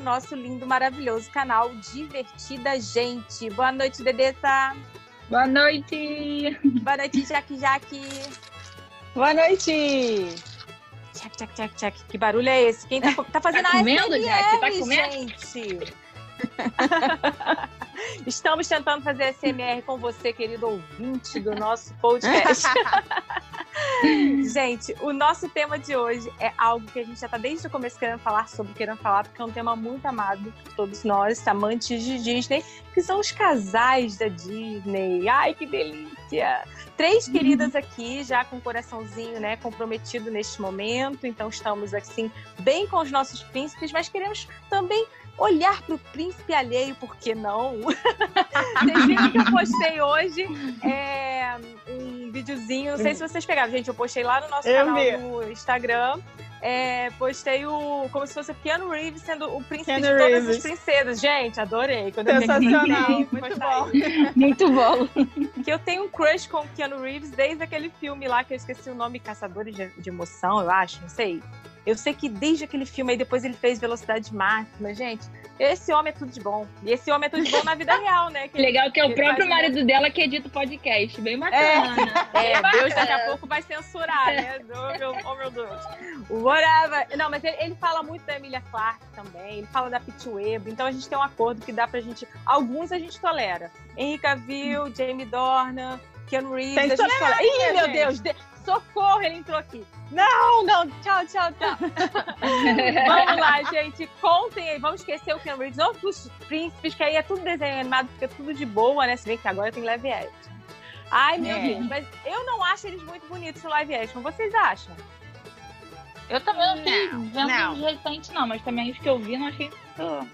Nosso lindo, maravilhoso canal Divertida Gente. Boa noite, Dedeta. Boa noite. Boa noite, Jaque Jaque. Boa noite. Tchac, tchac, tchac, tchac. Que barulho é esse? Quem tá, tá fazendo tá comendo, ASMR, Jaque? Tá comendo? gente? Estamos tentando fazer SMR com você, querido ouvinte do nosso podcast. gente, o nosso tema de hoje é algo que a gente já está desde o começo querendo falar sobre, querendo falar, porque é um tema muito amado por todos nós, amantes de Disney, que são os casais da Disney. Ai, que delícia! Três Uhum. queridas aqui, já com o coraçãozinho, né, comprometido neste momento. Então estamos assim, bem com os nossos príncipes, mas queremos também olhar para o príncipe alheio, por que não? Vocês viram que eu postei hoje é, um videozinho, não sei se vocês pegaram, gente, eu postei lá no nosso Eu canal vi. do Instagram. é, postei o como se fosse o Keanu Reeves sendo o príncipe Keanu de todas Reeves. as princesas. Gente, adorei. Quando Sensacional, eu muito bom. Muito bom. Que eu tenho um crush com o Keanu Reeves desde aquele filme lá que eu esqueci o nome, Caçadores de, de Emoção, eu acho, não sei. Eu sei que desde aquele filme aí depois ele fez Velocidade Máxima, gente. Esse homem é tudo de bom. E esse homem é tudo de bom na vida real, né? Que Legal que é o próprio marido dela que edita o podcast. Bem bacana. É, Deus daqui a pouco vai censurar, né? Oh meu, oh, meu Deus. Whatever. Não, mas ele, ele fala muito da Emilia Clarke também, ele fala da Pete Webb, então a gente tem um acordo que dá pra gente. Alguns a gente tolera. Henrique Cavill, Jamie Dornan, Keanu Reeves, Tem a que gente tolera. Ih, meu gente? Deus! de- Socorro, ele entrou aqui. Não, não, tchau, tchau, tchau. vamos lá, gente. Contem aí, vamos esquecer o Keanu Reeves, vamos pros príncipes, que aí é tudo desenho animado, fica tudo de boa, né? Se bem que agora tem live action. Ai, meu É. Deus, mas eu não acho eles muito bonitos no live action. Vocês acham? Eu também não Não, vendo não. os recentes, não, mas também os que eu vi não achei. muito-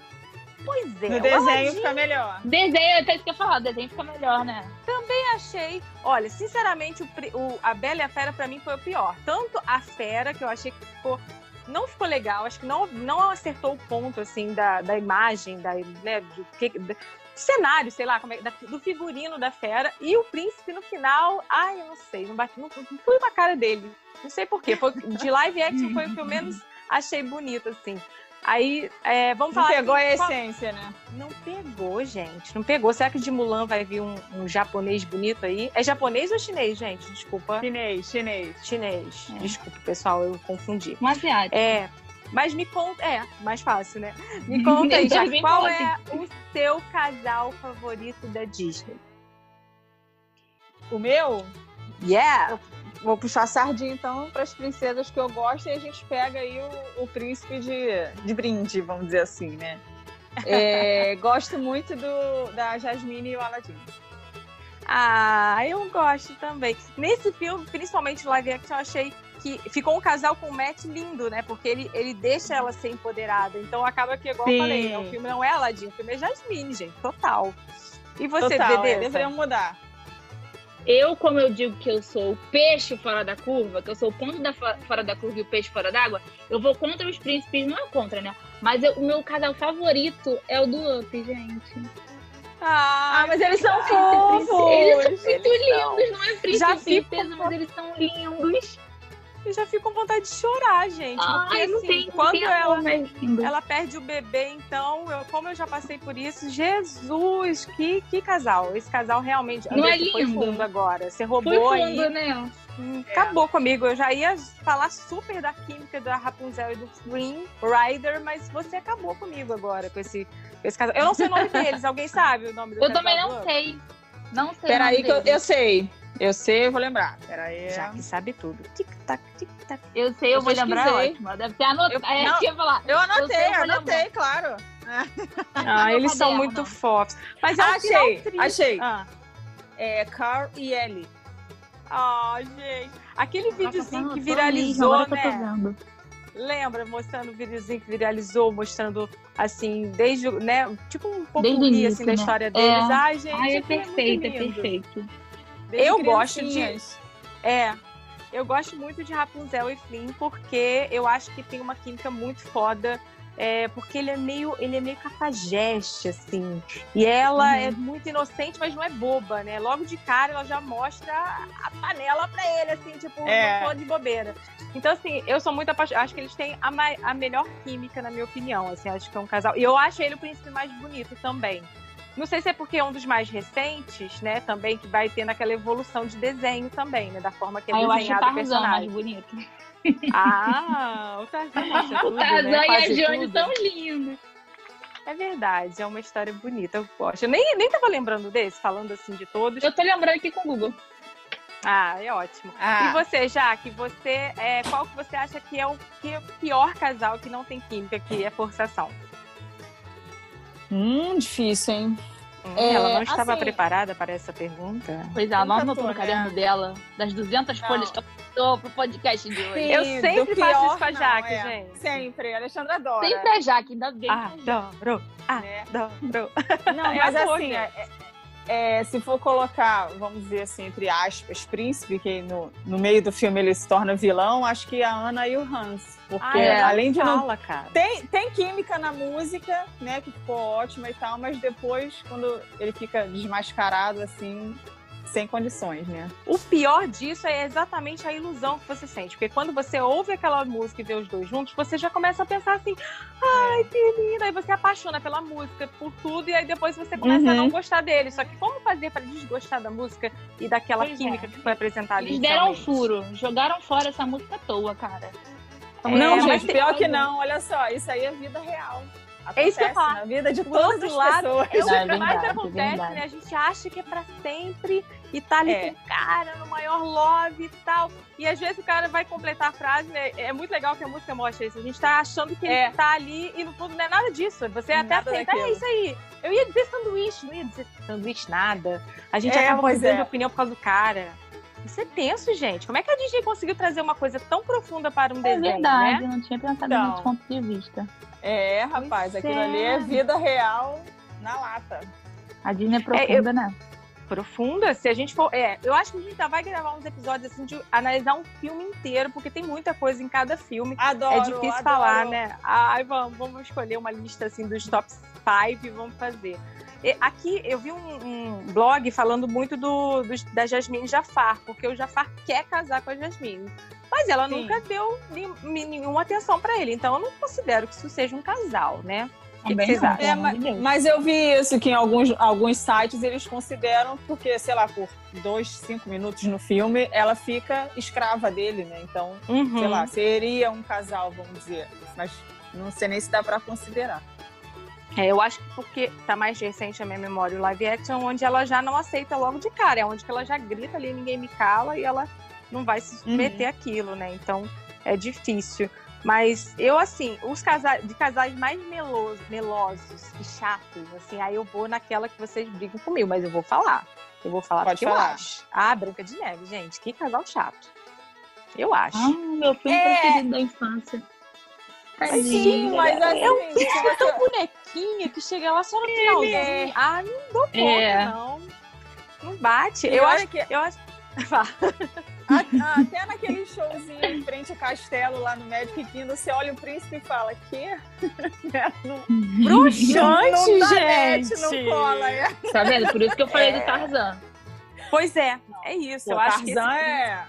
Pois é. No o desenho Aladdin fica melhor. Desenho, até isso que eu ia falar, desenho fica melhor, né? achei. Olha, sinceramente, o, o- a Bela e a Fera pra mim foi o pior. Tanto a Fera, que eu achei que ficou. Não ficou legal, acho que não, não acertou o ponto, assim, da, da imagem, da, né, do, que, do cenário, sei lá, como é, da- do figurino da Fera. E o príncipe no final, ai, eu não sei, não, bate, não, não fui com a cara dele. Não sei porquê. Foi, de live action foi o que eu menos achei bonito, assim. Aí, é, vamos Não falar. pegou a assim, qual- essência, né? Não pegou, gente. Não pegou. Será que de Mulan vai vir um, um japonês bonito aí? É japonês ou chinês, gente? Desculpa. Chinês, chinês. Chinês. É. Desculpa, pessoal, eu confundi. Um asiático. É. Mas me conta. É, mais fácil, né? Me conta aí, já, qual é o seu casal favorito da Disney? O meu, Yeah! Vou puxar a sardinha então para as princesas que eu gosto e a gente pega aí o, o príncipe de, de brinde, vamos dizer assim, né? É, gosto muito do, da Jasmine e o Aladdin. Ah, eu gosto também. Nesse filme, principalmente no live action, eu achei que ficou um casal com um match lindo, né? Porque ele, ele deixa ela ser empoderada. Então acaba que, igual eu Sim. falei, né? o filme não é Aladdin, o filme é Jasmine, gente. Total. E você, Total, é, Dedê? deveriam mudar. Eu, como eu digo que eu sou o peixe fora da curva, que eu sou o ponto da fo- fora da curva e o peixe fora d'água, eu vou contra os príncipes, não é contra, né? Mas eu- o meu casal favorito é o do Up, gente. Ah, Ah, mas eles são Eles são fofos! muito eles são. lindos, não é príncipe Já fico mas eles são lindos. Eu já fico com vontade de chorar, gente. porque, Ai, não assim, tem, não quando tem ela, lindo. ela perde o bebê, então, eu- como eu já passei por isso, Jesus, que, que casal. Esse casal realmente. Não é você foi lindo? fundo agora. Você Foi roubou aí. fundo, né? Hum, Acabou comigo. Eu já ia falar super da química da Rapunzel e do Flynn Rider, mas você acabou comigo agora com esse, com esse casal. Eu não sei o nome deles. Alguém sabe o nome do Eu casal também não sei. Não sei. Peraí que eu, eu sei. Eu sei, eu vou lembrar. Peraí. Já que sabe tudo. Tic-tac, tic-tac. Eu sei, eu, Eu vou lembrar. pesquisei. Ótimo. Deve ter anotado. Eu- É, não. eu falar. Eu anotei, sei, eu anotei, claro. Ah, eles são muito não. fofos. Mas é um Achei, achei. Ah. É Carl e Ellie. Ah, gente. Aquele videozinho que Nossa, viralizou, agora que tô né? Lembra? Mostrando o videozinho que viralizou, mostrando, assim, desde, o- né? Tipo um pouco assim, início, da né? história deles. É. Ai, gente. Ai, é muito perfeito, é perfeito. Desde Eu gosto de-. É. Eu gosto muito de Rapunzel e Flynn porque eu acho que tem uma química muito foda é, porque ele é meio ele é meio cafajeste, assim. E ela uhum. é muito inocente, mas não é boba, né? Logo de cara ela já mostra a panela pra ele, assim, tipo, é. não tô de bobeira. Então, assim, eu sou muito apaixonada. Acho que eles têm a, a melhor química, na minha opinião. Assim, acho que é um casal. E eu acho ele o príncipe mais bonito também. Não sei se é porque é um dos mais recentes, né? Também que vai tendo aquela evolução de desenho também, né? Da forma que é ah, desenhado o personagem. mais bonito. Ah, o Tarzan O Tarzan né? e a Johnny tão lindos. É verdade, é uma história bonita, eu gosto. Eu nem, nem tava lembrando desse, falando assim de todos. Eu tô lembrando aqui com o Google. Ah, é ótimo. Ah. E você, Jaque, você, é, qual que você acha que é o, que é o pior casal que não tem química, que é forçação? Hum, difícil, hein? É, ela não estava assim, preparada para essa pergunta. Pois é, ela não anotou no caderno dela, das 200 não. folhas que ela para pro podcast de hoje. Sim, eu sempre faço isso com a Jaque, é. gente. Sempre, a Alexandra adora. Sempre a Jaque, ainda bem. Adoro, adoro. Não, é mas assim, é, é, se for colocar, vamos dizer assim, entre aspas, príncipe, que no, no meio do filme ele se torna vilão, acho que a Ana e o Hans. Porque ah, é, além de fala, não. Cara. Tem, tem química na música, né? Que ficou ótima e tal, mas depois, quando ele fica desmascarado, assim, sem condições, né? O pior disso é exatamente a ilusão que você sente. Porque quando você ouve aquela música e vê os dois juntos, você já começa a pensar assim, ai, que lindo! Aí você apaixona pela música, por tudo, e aí depois você começa uhum. a não gostar dele. Só que como fazer para desgostar da música e daquela pois química é. que foi apresentada Eles deram um furo, jogaram fora essa música à toa, cara. É, não, gente, pior que não, olha só, isso aí é vida real. Acontece é isso que eu falo. Na vida de todas as lado, pessoas. É o que é mais acontece, né? A gente acha que é pra sempre e tá ali é. com o cara no maior love e tal. E às vezes o cara vai completar a frase, né? É muito legal que a música mostra isso. A gente tá achando que é. ele tá ali e no fundo não é nada disso. Você até nada aceita, daquilo. é isso aí. Eu ia dizer sanduíche, não ia dizer sanduíche nada. A gente é, acaba mudando é. opinião por causa do cara. Isso é tenso, gente. Como é que a Disney conseguiu trazer uma coisa tão profunda para um é desenho, verdade, né? não tinha pensado então, nesse ponto de vista. É, rapaz, pois aquilo é. ali é vida real na lata. A Disney é profunda, é, eu... né? Profunda, se a gente for. É, eu acho que a gente ainda vai gravar uns episódios assim de analisar um filme inteiro, porque tem muita coisa em cada filme. Adoro. É difícil adoro. falar, né? Ai, vamos, vamos escolher uma lista assim dos top 5 e vamos fazer. Aqui eu vi um, um blog falando muito do, do, da Jasmine Jafar, porque o Jafar quer casar com a Jasmine. Mas ela Sim. nunca deu nenhuma atenção para ele. Então eu não considero que isso seja um casal, né? É, mas, mas, eu vi isso que em alguns, alguns sites eles consideram, porque, sei lá, por dois, cinco minutos no filme, ela fica escrava dele, né? Então, uhum. sei lá, seria um casal, vamos dizer. Mas não sei nem se dá para considerar. É, eu acho que porque tá mais recente a minha memória o live action, onde ela já não aceita logo de cara, é onde que ela já grita ali, ninguém me cala e ela não vai se submeter uhum. àquilo, né? Então é difícil. Mas eu, assim, os casais, de casais mais melosos, melosos e chatos, assim, aí eu vou naquela que vocês brigam comigo, mas eu vou falar. Eu vou falar Pode porque falar. eu acho. Ah, Branca de Neve, gente, que casal chato. Eu acho. Ah, meu filme é... preferido da infância. Sim, mas assim, é um filme tão bonequinha que chega lá só no finalzinho. É. Ah, não dou conta, é. não. Não bate. eu acho que. Eu acho... Até naquele showzinho em frente ao castelo lá no Magic Kingdom, você olha o príncipe e fala, que? Bruxante, não, não gente! Net, não cola, é. Tá vendo? Por isso que eu falei é. do Tarzan. Pois é, é isso. eu acho que Tarzan é...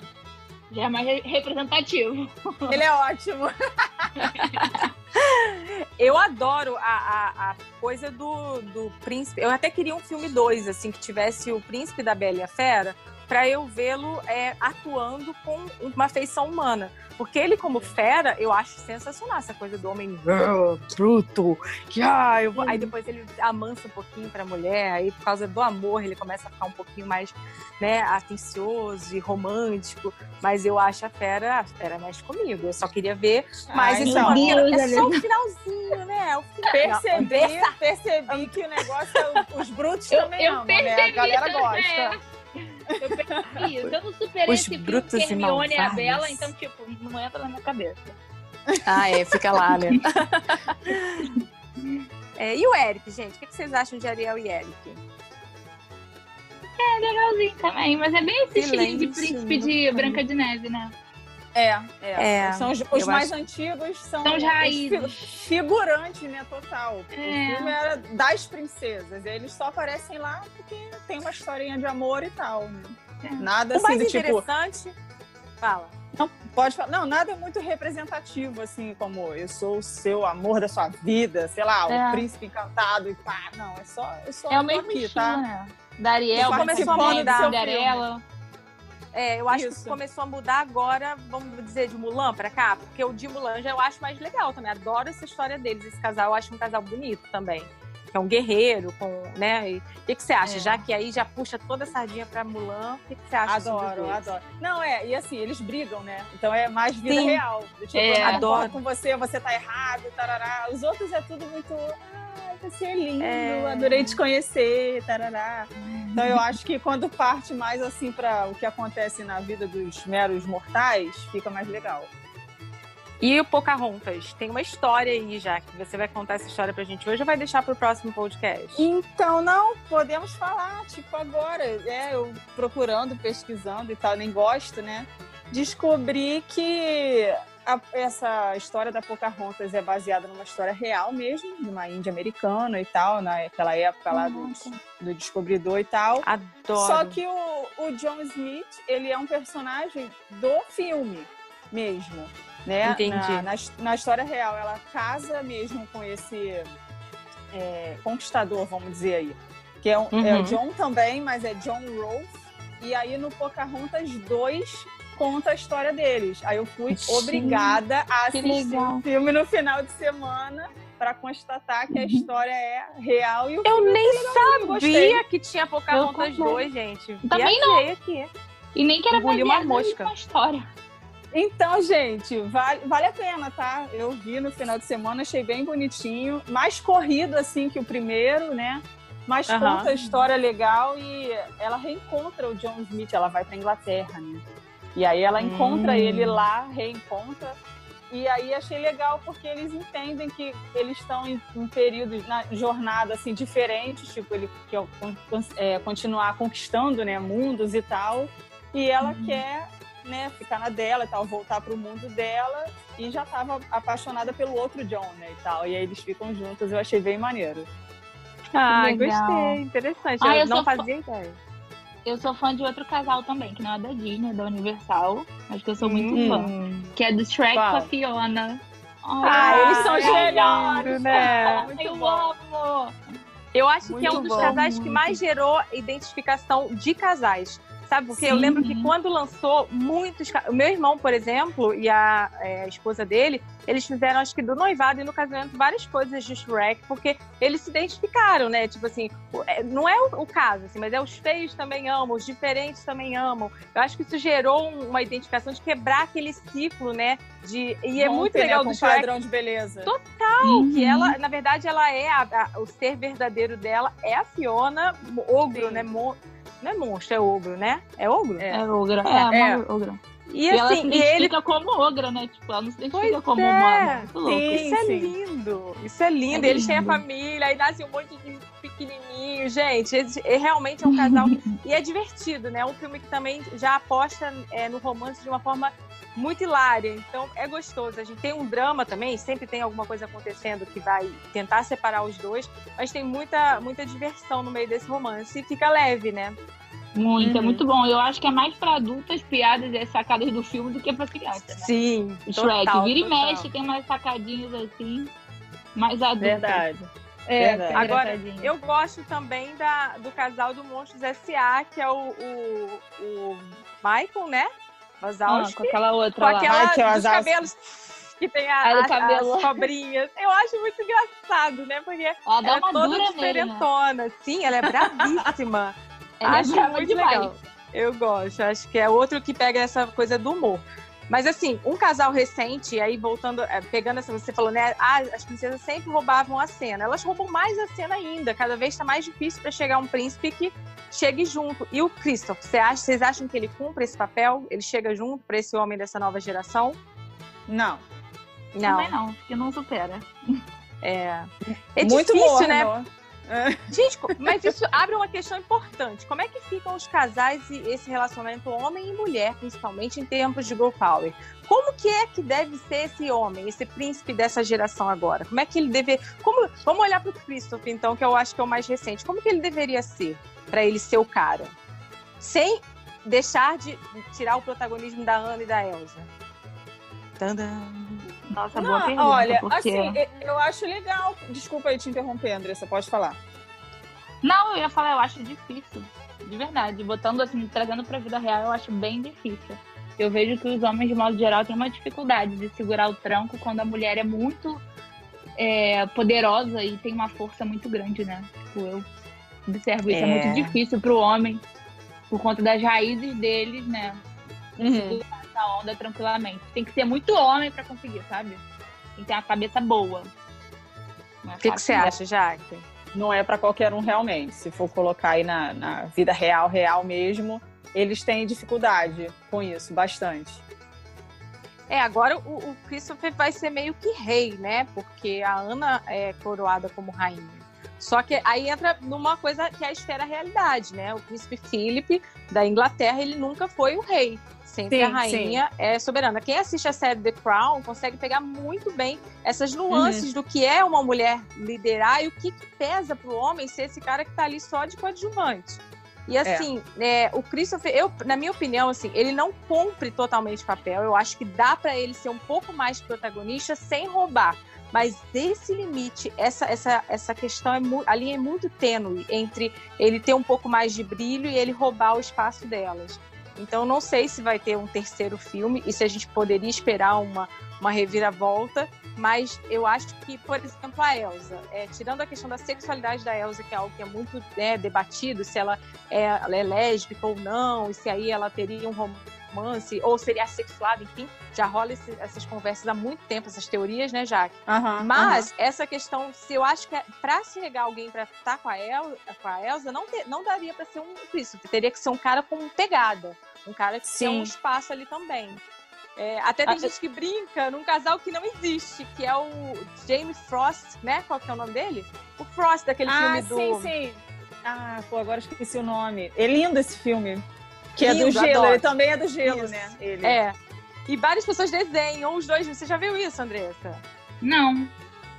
Já é mais representativo. Ele é ótimo. eu adoro a, a, a, coisa do, do príncipe. Eu até queria um filme 2, assim, que tivesse o príncipe da Bela e a Fera, para eu vê-lo é, atuando com uma feição humana. Porque ele, como fera, eu acho sensacional essa coisa do homem uh, bruto, que ah, eu vou... aí depois ele amansa um pouquinho para a mulher, aí por causa do amor ele começa a ficar um pouquinho mais né, atencioso e romântico. Mas eu acho a fera, a fera mexe comigo. Eu só queria ver mais esse então, é só o finalzinho, né? O final. Percebi, percebi que o negócio é os brutos eu, também eu amam, né? A galera gosta. É. Eu percebi isso. Eu não superei Os esse brutos filme Hermione e a Bela, então, tipo, não entra na minha cabeça. Ah, é, fica lá, né? é, e o Eric, gente? O que vocês acham de Ariel e Eric? É, legalzinho também, mas é bem esse estilo de príncipe de Branca de Neve, né? É, é. é são os, os mais acho... antigos são, são os raízes. figurantes, né, total. É. O filme era das princesas. Eles só aparecem lá porque tem uma historinha de amor e tal. Né? É. Nada o assim mais do tipo. interessante. Fala. Não, pode falar. Não, nada é muito representativo, assim, como eu sou o seu amor da sua vida, sei lá, é. o príncipe encantado e pá. Não, é só. É, só é o mesmo aqui, tá? né? Da Ariel, começou a mudar. Cinderela. É, eu acho Isso. que começou a mudar agora, vamos dizer, de Mulan pra cá, porque o de Mulan já eu acho mais legal também. Adoro essa história deles, esse casal, eu acho um casal bonito também. Que é um guerreiro, com, né? o que, que você acha? É. Já que aí já puxa toda a sardinha pra Mulan, o que, que você acha? Adoro, adoro. Não, é, e assim, eles brigam, né? Então é mais vida Sim. real. Tipo, é, adoro. com você, você tá errado, tarará. Os outros é tudo muito você é lindo, é... adorei te conhecer, tarará. Então eu acho que quando parte mais assim para o que acontece na vida dos meros mortais, fica mais legal. E o Pocahontas, tem uma história aí já, que você vai contar essa história pra gente hoje ou vai deixar pro próximo podcast? Então, não, podemos falar, tipo, agora. É, eu procurando, pesquisando e tal, nem gosto, né? Descobri que a, essa história da Pocahontas é baseada numa história real mesmo, de uma índia americana e tal, naquela época lá do, do, descobridor e tal. Adoro. Só que o, o John Smith, ele é um personagem do filme mesmo, né? Entendi. Na, na, na história real, ela casa mesmo com esse é, conquistador, vamos dizer aí. Que é, um, uhum. é o. John também, mas é John Rolfe. E aí no Pocahontas 2 conta a história deles. Aí eu fui Sim, obrigada a assistir o filme no final de semana para constatar que a uhum. história é real e o Eu nem sabia que tinha Pocahontas 2, gente. Também não. Aqui. E nem que era baseado uma mosca. história. Então, gente, vale, vale a pena, tá? Eu vi no final de semana, achei bem bonitinho. Mais corrido, assim, que o primeiro, né? Mas uhum. conta a história legal e ela reencontra o John Smith. Ela vai pra Inglaterra, né? E aí ela encontra hum. ele lá, reencontra. E aí achei legal porque eles entendem que eles estão em, em períodos na jornada assim diferentes, tipo ele quer é, continuar conquistando, né, mundos e tal. E ela uhum. quer, né, ficar na dela e tal, voltar para o mundo dela e já estava apaixonada pelo outro John, né, e tal. E aí eles ficam juntos. Eu achei bem maneiro. Ah, gostei, interessante. Ah, eu, eu não fazia ideia. Eu sou fã de outro casal também, que não é da Disney, é da Universal, mas que eu sou muito hum. fã. Que é do Shrek Qual? com a Fiona. ah, eles são geniais, né? Muito eu bom. amo. Eu acho muito que é um dos bom, casais muito. que mais gerou identificação de casais. Sabe? Porque Sim. eu lembro que quando lançou muitos. O meu irmão, por exemplo, e a, é, a, esposa dele, eles fizeram, acho que do noivado e no casamento, várias coisas de Shrek, porque eles se identificaram, né? Tipo assim, é, não é o, o caso, assim, mas é os feios também amam, os diferentes também amam. Eu acho que isso gerou uma identificação de quebrar aquele ciclo, né? De, e é muito legal né, do Shrek. padrão de beleza. Total! Uhum. Que ela, na verdade, ela é a, a, o ser verdadeiro dela é a Fiona, ogro, Sim. né? Não é monstro, é ogro, né? É ogro? É, é ogro. É, é. ogro. E, e assim, ela se identifica ele... como ogra, né? Tipo, ela não se identifica pois como é. humana. Sim, isso é lindo. Isso é lindo. É eles têm a família, aí nasce um monte de pequenininho. Gente, é, realmente é um casal. e é divertido, né? É um filme que também já aposta é, no romance de uma forma muito hilária. Então é gostoso. A gente tem um drama também, sempre tem alguma coisa acontecendo que vai tentar separar os dois, mas tem muita, muita diversão no meio desse romance e fica leve, né? Muito, é uhum. é muito bom. Eu acho que é mais para adultas piadas e sacadas do filme do que para criança. Né? Sim. Shrek, total, vira total. e mexe, tem umas sacadinhas assim, mais adultas. Verdade. É, Verdade. agora eu gosto também da, do casal do Monstros S.A., que é o, o, o Michael, né? Wazowski. Ah, com aquela outra com lá. aquela dos cabelos que tem a, a, as cobrinhas. Eu acho muito engraçado, né? Porque ela, ela é toda diferentona. Né? Sim, ela é bravíssima. ela é acho é muito demais. legal. Eu gosto. Acho que é outro que pega essa coisa do humor. Mas assim, um casal recente, aí voltando, é, pegando essa, você falou, né? Ah, as princesas sempre roubavam a cena. Elas roubam mais a cena ainda. Cada vez está mais difícil para chegar um príncipe que chegue junto. E o Christoph, você acha, vocês acham que ele cumpre esse papel? Ele chega junto para esse homem dessa nova geração? Não. Não. Também não, porque não supera. É. É Muito difícil, né? Gente, mas isso abre uma questão importante. Como é que ficam os casais e esse relacionamento homem e mulher, principalmente em tempos de girl power? Como que é que deve ser esse homem, esse príncipe dessa geração agora? Como é que ele deve. Como... Vamos olhar para o Christopher, então, que eu acho que é o mais recente. Como que ele deveria ser para ele ser o cara? Sem deixar de tirar o protagonismo da Ana e da Elsa. Tandam. Nossa, Não, boa pergunta. olha, porque... assim, eu acho legal. Desculpa aí te interromper, Andressa, pode falar. Não, eu ia falar, eu acho difícil. De verdade. Botando assim, trazendo pra vida real, eu acho bem difícil. Eu vejo que os homens, de modo geral, têm uma dificuldade de segurar o tranco quando a mulher é muito é, poderosa e tem uma força muito grande, né? Tipo, eu observo isso. É, É. muito difícil pro homem, por conta das raízes deles, né? Uhum. Essa onda tranquilamente. Tem que ser muito homem pra conseguir, sabe? Tem que ter uma cabeça boa. É O que, que fácil, você acha, Jaque? Não é para qualquer um realmente. Se for colocar aí na, na vida real, real mesmo, eles têm dificuldade com isso, bastante. É, agora o, o Christopher vai ser meio que rei, né? Porque a Ana é coroada como rainha. Só que aí entra numa coisa que é a esfera realidade, né? O príncipe Philip da Inglaterra, ele nunca foi o rei. Sempre Sim, a rainha é soberana. Quem assiste a série The Crown consegue pegar muito bem essas nuances do que é uma mulher liderar e o que, que pesa para o homem ser esse cara que tá ali só de coadjuvante. E assim, é, o Christopher, eu, na minha opinião, assim, ele não cumpre totalmente o papel. Eu acho que dá para ele ser um pouco mais protagonista sem roubar. Mas esse limite, essa, essa, essa questão, é a linha é muito tênue entre ele ter um pouco mais de brilho e ele roubar o espaço delas. Então, não sei se vai ter um terceiro filme e se a gente poderia esperar uma, uma reviravolta, mas eu acho que, por exemplo, a Elsa, é, tirando a questão da sexualidade da Elsa, que é algo que é muito né, debatido, se ela é, ela é lésbica ou não, e se aí ela teria um romance, ou seria assexuada, enfim, já rola esse- essas conversas há muito tempo, essas teorias, né, Jaque? Aham, Mas essa questão, se eu acho que é, para se regar alguém para estar com a, El, com a Elsa, não, te- não daria para ser um príncipe. Teria que ser um cara com pegada. Um cara que tem Sim. um espaço ali também. É, até tem Ah, gente que brinca num casal que não existe, que é o Jamie Frost, né? Qual que é o nome dele? O Frost, daquele Ah, filme do. sim, sim. Ah, pô, agora esqueci o nome. É lindo esse filme. Que é do gelo, adoro. ele também é do gelo, Isso. né? Ele. É. E várias pessoas desenham os dois. Você já viu isso, Andressa? Não.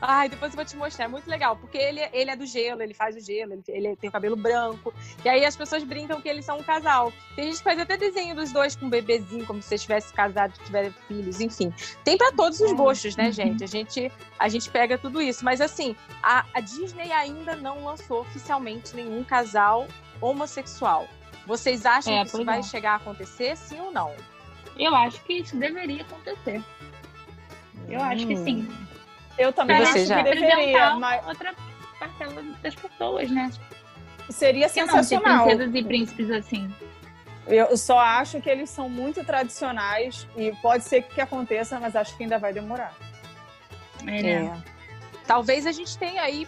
Ai, depois eu vou te mostrar. É muito legal, porque ele, ele é do gelo, ele faz o gelo, ele, ele tem o cabelo branco. E aí as pessoas brincam que eles são um casal. Tem gente que faz até desenho dos dois com um bebezinho, como se eles tivessem casado, tiverem filhos, enfim. Tem pra todos os Ah, gostos, né, gente? A gente a gente pega tudo isso. Mas assim, a, a Disney ainda não lançou oficialmente nenhum casal homossexual. Vocês acham É, que isso vai é. chegar a acontecer, sim ou não? Eu acho que isso deveria acontecer. Eu acho que Hum. sim. Eu também acho você, que já? deveria, mas outra parcela das pessoas, né? seria que não sensacional. princesas e príncipes assim? Eu só acho que eles são muito tradicionais e pode ser que aconteça, mas acho que ainda vai demorar. É, né? Talvez a gente tenha aí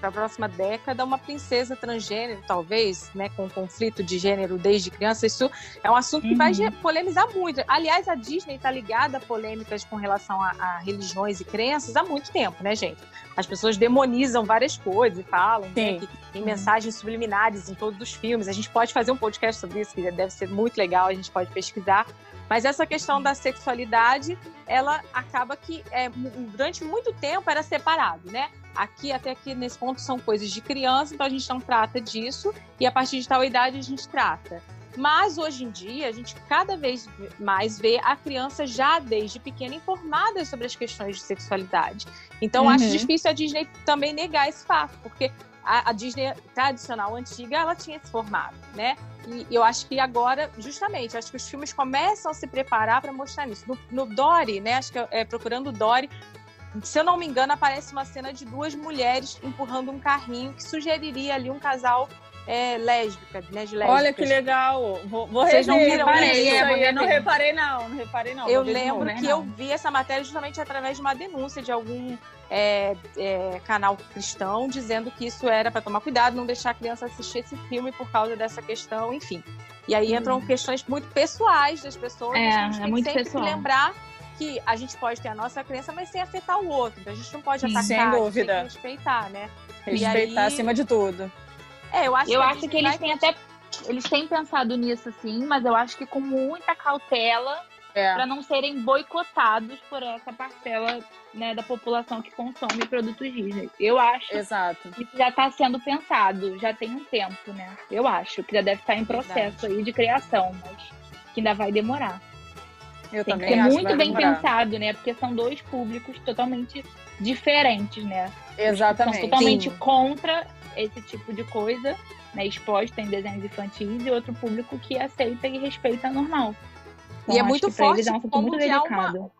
para a próxima década uma princesa transgênero, talvez, né, com conflito de gênero desde criança. Isso é um assunto que vai Uhum. polemizar muito. Aliás, a Disney está ligada a polêmicas com relação a, a religiões e crenças há muito tempo, né, gente? As pessoas demonizam várias coisas e falam né, que tem mensagens subliminares em todos os filmes. A gente pode fazer um podcast sobre isso, que deve ser muito legal, a gente pode pesquisar. Mas essa questão da sexualidade, ela acaba que é, durante muito tempo era separado, né? Aqui, até aqui nesse ponto, são coisas de criança, então a gente não trata disso, e a partir de tal idade a gente trata. Mas hoje em dia, a gente cada vez mais vê a criança já desde pequena informada sobre as questões de sexualidade. Então, Uhum. acho difícil a Disney também negar esse fato, porque a, a Disney tradicional, antiga, ela tinha se formado, né? E eu acho que agora, justamente, acho que os filmes começam a se preparar para mostrar isso. No, no Dory, né? Acho que é, procurando Dory, se eu não me engano, aparece uma cena de duas mulheres empurrando um carrinho que sugeriria ali um casal é, lésbica, né? De lésbicas. Olha que legal. Vou, vou Vocês não viram rever isso? É, Eu não reparei, não. Não reparei, não. Eu lembro novo. que né? eu Não. vi essa matéria justamente através de uma denúncia de algum é, é, canal cristão dizendo que isso era para tomar cuidado, não deixar a criança assistir esse filme por causa dessa questão, enfim. E aí entram questões muito pessoais das pessoas. É, a gente é tem muito sempre pessoal. que lembrar que a gente pode ter a nossa crença, mas sem afetar o outro. Então a gente não pode Sim, atacar, sem dúvida. que respeitar, né? Respeitar aí... acima de tudo. É, eu acho eu que, acho que eles têm até. Eles têm pensado nisso, sim, mas eu acho que com muita cautela é. para não serem boicotados por essa parcela né, da população que consome produtos Disney. Eu acho Exato. que isso já está sendo pensado, já tem um tempo, né? Eu acho que já deve estar em processo Verdade. aí de criação, mas que ainda vai demorar. Eu tem também que ser acho muito bem demorar. pensado, né? Porque são dois públicos totalmente diferentes, né? Exatamente. São totalmente Sim. contra esse tipo de coisa, né? Exposta em desenhos infantis e outro público que aceita e respeita normal. Então, e é muito forte é um como muito delicado. Uma,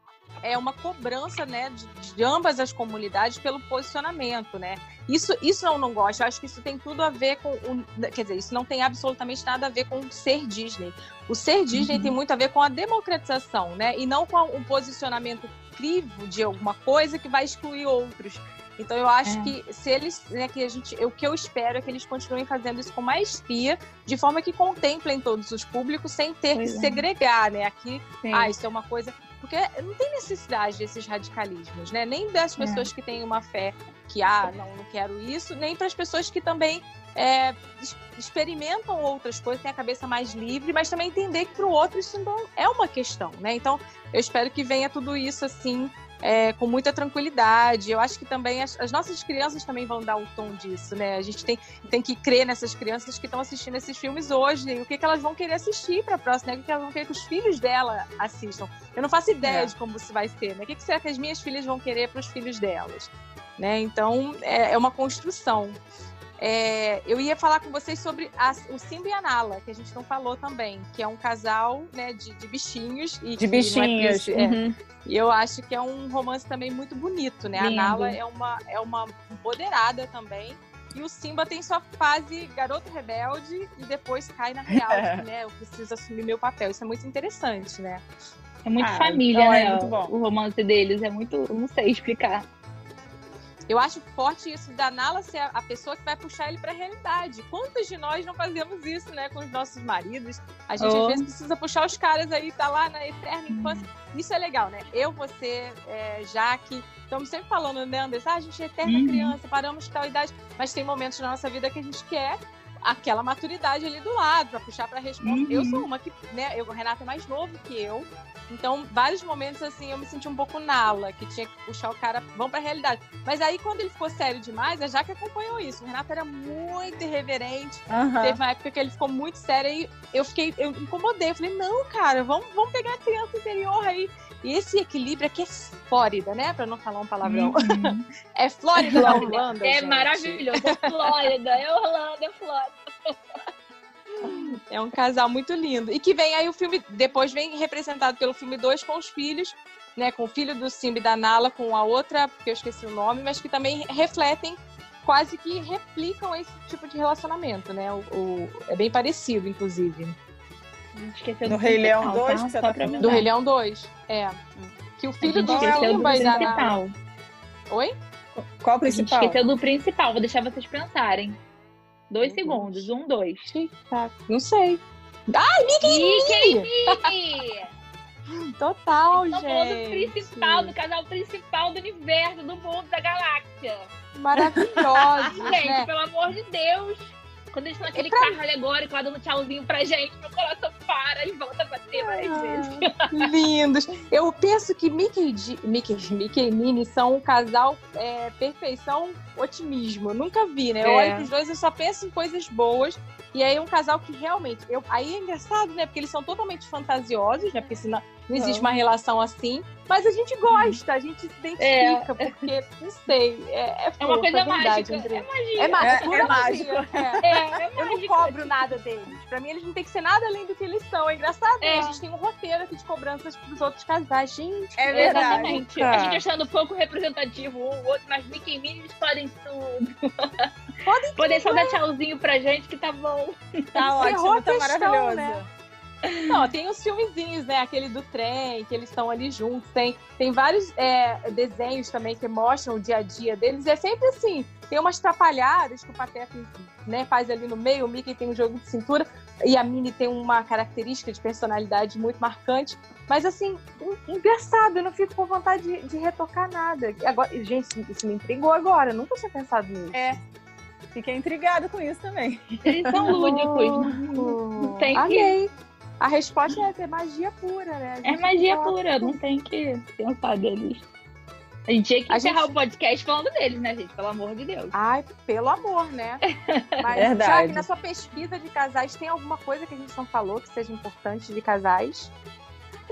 é uma cobrança, né, de, de, ambas as comunidades pelo posicionamento, né? Isso, isso eu não gosto. Eu acho que isso tem tudo a ver com o, quer dizer, isso não tem absolutamente nada a ver com o ser Disney. O ser Disney uhum. tem muito a ver com a democratização, né? E não com um posicionamento crivo de alguma coisa que vai excluir outros. Então eu acho é. que se eles, né, que a gente, o que eu espero é que eles continuem fazendo isso com maestria, de forma que contemplem todos os públicos sem ter pois que é. segregar, né? Aqui, Sim. ah, isso é uma coisa porque não tem necessidade desses radicalismos, né? Nem das é. pessoas é. que têm uma fé que, ah, não, não quero isso, nem para as pessoas que também é, experimentam outras coisas, têm a cabeça mais livre, mas também entender que para o outro isso não é uma questão, né? Então, eu espero que venha tudo isso assim é, com muita tranquilidade. Eu acho que também as, as, nossas crianças também vão dar o tom disso, né? A gente tem, tem que crer nessas crianças que estão assistindo esses filmes hoje e o que, que elas vão querer assistir para a próxima, né? o que, elas vão querer que os filhos dela assistam. Eu não faço ideia é. de como isso vai ser, né? O que, que será que as minhas filhas vão querer para os filhos delas? Né? Então, é, é uma construção. É, eu ia falar com vocês sobre a, o Simba e a Nala, que a gente não falou também, que é um casal né, de, de bichinhos. E de bichinhos. É, uhum. E eu acho que é um romance também muito bonito, né? Lindo. A Nala é uma, é uma empoderada também. E o Simba tem sua fase garoto rebelde e depois cai na real, né? Eu preciso assumir meu papel. Isso é muito interessante, né? É muito ah, família, então, né? É muito bom. O romance deles é muito. Não sei explicar. Eu acho forte isso da Nala ser a pessoa que vai puxar ele para a realidade. Quantos de nós não fazemos isso, né, com os nossos maridos? A gente oh. às vezes precisa puxar os caras aí, tá lá na eterna infância. Hum. Isso é legal, né? Eu, você, é, Jaque, estamos sempre falando, né, Anderson? Ah, a gente é eterna uhum. criança, paramos de tal idade, mas tem momentos na nossa vida que a gente quer aquela maturidade ali do lado para puxar para responder. Uhum. Eu sou uma que, né, eu, o Renato é mais novo que eu, então, vários momentos assim, eu me senti um pouco nala, que tinha que puxar o cara, vamos pra realidade. Mas aí, quando ele ficou sério demais, a Jaque acompanhou isso. O Renato era muito irreverente. Uhum. Teve uma época que ele ficou muito sério e eu fiquei, eu incomodei. Eu falei, não, cara, vamos, vamos pegar a criança interior aí. E esse equilíbrio aqui é Flórida, né? Pra não falar um palavrão. Uhum. é Flórida, da Orlando. É gente. maravilhoso. É Flórida, é Orlando, é Flórida. É um casal muito lindo. E que vem aí o filme, depois vem representado pelo filme 2 com os filhos, né? Com o filho do Simba e da Nala, com a outra, porque eu esqueci o nome, mas que também refletem, quase que replicam esse tipo de relacionamento, né? O, o é bem parecido, inclusive. Esqueceu do Rei Leão 2, tá? Do Rei Leão 2, é. Que o filho do Simba e da Nala. Oi? Qual o principal? Esqueceu do principal, vou deixar vocês pensarem. Dois uhum. segundos. Um, dois. Não sei. Ai, Mickey! Mickey! Total, gente. do principal, do casal principal do universo, do mundo, da galáxia. Maravilhoso. gente, né? pelo amor de Deus. Quando eles estão naquele pra... carro alegórico lá dando tchauzinho pra gente, meu coração para e volta a bater mais ah, vezes. Lindos. Eu penso que Mickey, Mickey, Mickey e Minnie são um casal é, perfeição, otimismo. Eu nunca vi, né? Eu é. olho pros dois e só penso em coisas boas. E aí é um casal que realmente. Eu, aí é engraçado, né? Porque eles são totalmente fantasiosos, né? Porque senão não existe uma relação assim. Mas a gente gosta, a gente se identifica, é. porque, não sei, é, é, é uma coisa é mágica. Entre... É magia. É, mágico. É, é mágico. É. é eu não cobro nada deles. Pra mim, eles não têm que ser nada além do que eles são. É engraçado, né? A gente tem um roteiro aqui de cobranças pros outros casais. Gente, é verdade. Exatamente. A gente achando pouco representativo um o outro, mas Mickey e Minnie eles podem tudo. Podem Poder só dar tchauzinho pra gente que tá bom. Tá ótimo, tá maravilhoso. Né? Não, tem os filmezinhos, né? Aquele do trem, que eles estão ali juntos. Tem, tem vários é, desenhos também que mostram o dia a dia deles. É sempre assim, tem umas trapalhadas que o Pateta né, faz ali no meio, o Mickey tem um jogo de cintura. e a Minnie tem uma característica de personalidade muito marcante. Mas assim, engraçado, eu não fico com vontade de, de retocar nada. Agora, gente, isso me intrigou agora, eu nunca tinha pensado nisso. É. Fiquei intrigado com isso também. Eles são lúdicos. Não tem. Que... A resposta é, é magia pura, né? É magia pura, não tem que pensar deles. A gente tinha que a encerrar gente... o podcast falando deles, né, gente? Pelo amor de Deus. Ai, pelo amor, né? Mas Verdade. já que na sua pesquisa de casais tem alguma coisa que a gente não falou que seja importante de casais?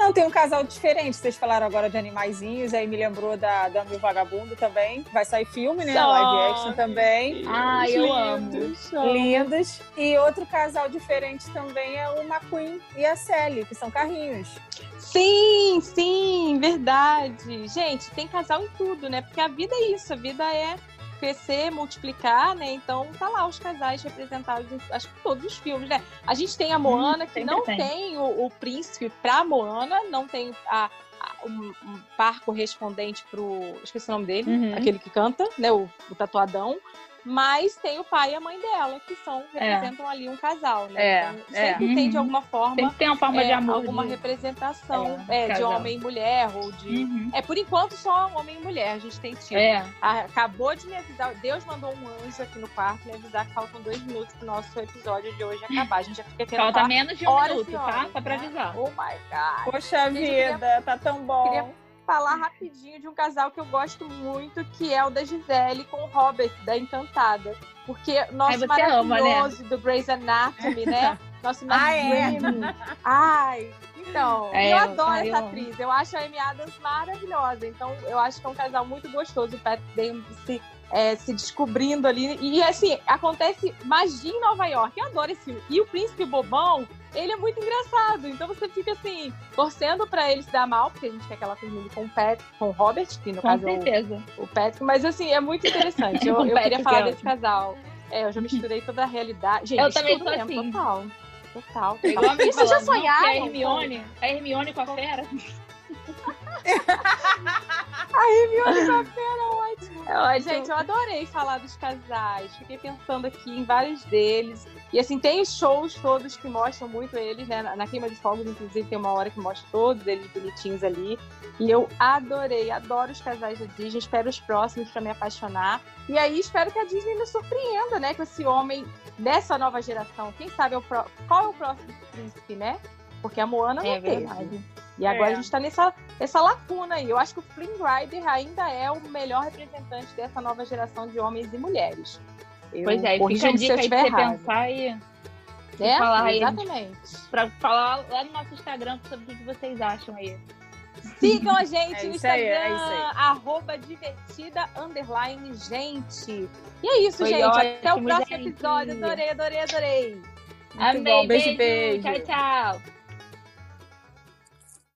Não, tem um casal diferente. Vocês falaram agora de animaizinhos, aí me lembrou da e o Vagabundo também. Vai sair filme, né? Live action também. Ah, eu lindos, amo. Lindos. E outro casal diferente também é o McQueen e a Sally, que são carrinhos. Sim, sim, verdade. Gente, tem casal em tudo, né? Porque a vida é isso, a vida é crescer, multiplicar, né? Então tá lá os casais representados em acho que todos os filmes, né? A gente tem a Moana, que não tem, tem o, o, príncipe pra Moana, não tem a, a um, um, par correspondente pro. Esqueci o nome dele, uhum. aquele que canta, né? O, o tatuadão. Mas tem o pai e a mãe dela, que são, é. representam é. ali um casal, né? É. Então, sempre é. tem de uhum. alguma forma. Sempre tem uma forma é, de amor. Alguma de... representação é, de homem e mulher, ou de. Uhum. É, por enquanto, só homem e mulher a gente tem tido. É. Acabou de me avisar, Deus mandou um anjo aqui no quarto me avisar que faltam dois minutos pro nosso episódio de hoje acabar. A gente já fica querendo. Falta menos de um minuto, tá? Só pra né? avisar. Oh my God. Poxa vida, queria... tá tão bom. Queria falar rapidinho de um casal que eu gosto muito, que é o da Gisele com o Robert, da Encantada. Porque nosso maravilhoso ama, né? do Grey's Anatomy, né? Nosso ah, é. Ai, então, é, eu adoro eu, essa eu... atriz. Eu acho a Amy Adams maravilhosa. Então, eu acho que é um casal muito gostoso. O Patrick Dempsey é, se descobrindo ali. E assim, acontece magia em Nova York. Eu adoro esse filme. E o Príncipe Bobão, ele é muito engraçado. Então você fica assim, torcendo pra ele se dar mal, porque a gente quer que ela termine com o Pat, com o Robert, que no com caso certeza. é o, o Patrick. Mas assim, é muito interessante. Eu, eu queria falar desse casal. É, eu já misturei toda a realidade. Gente, eu também sou mesmo, assim. Total. Total. Vocês já sonharam? A Hermione, a Hermione com a fera. A Hermione com a fera, ótimo. É ótimo. Gente, eu adorei falar dos casais. Fiquei pensando aqui em vários deles. E assim, tem shows todos que mostram muito eles, né? Na Queima de Fogos, inclusive, tem uma hora que mostra todos eles bonitinhos ali. E eu adorei, adoro os casais da Disney. Espero os próximos para me apaixonar. E aí espero que a Disney me surpreenda, né? Com esse homem dessa nova geração. Quem sabe é pro... qual é o próximo príncipe, né? Porque a Moana não é teve. Verdade. E agora é. a gente está nessa, nessa lacuna aí. Eu acho que o Flynn Rider ainda é o melhor representante dessa nova geração de homens e mulheres. Eu pois é, fica a dica aí pra você pensar e, é, falar exatamente. aí. Pra falar lá no nosso Instagram sobre o que vocês acham aí. Sigam a gente é no Instagram, aí, é arroba divertida, underline, gente. E é isso, Foi gente. ótimo, Até o próximo gente. episódio. Adorei, adorei, adorei. Muito Amei, bom. Beijo, beijo. beijo. Tchau, tchau.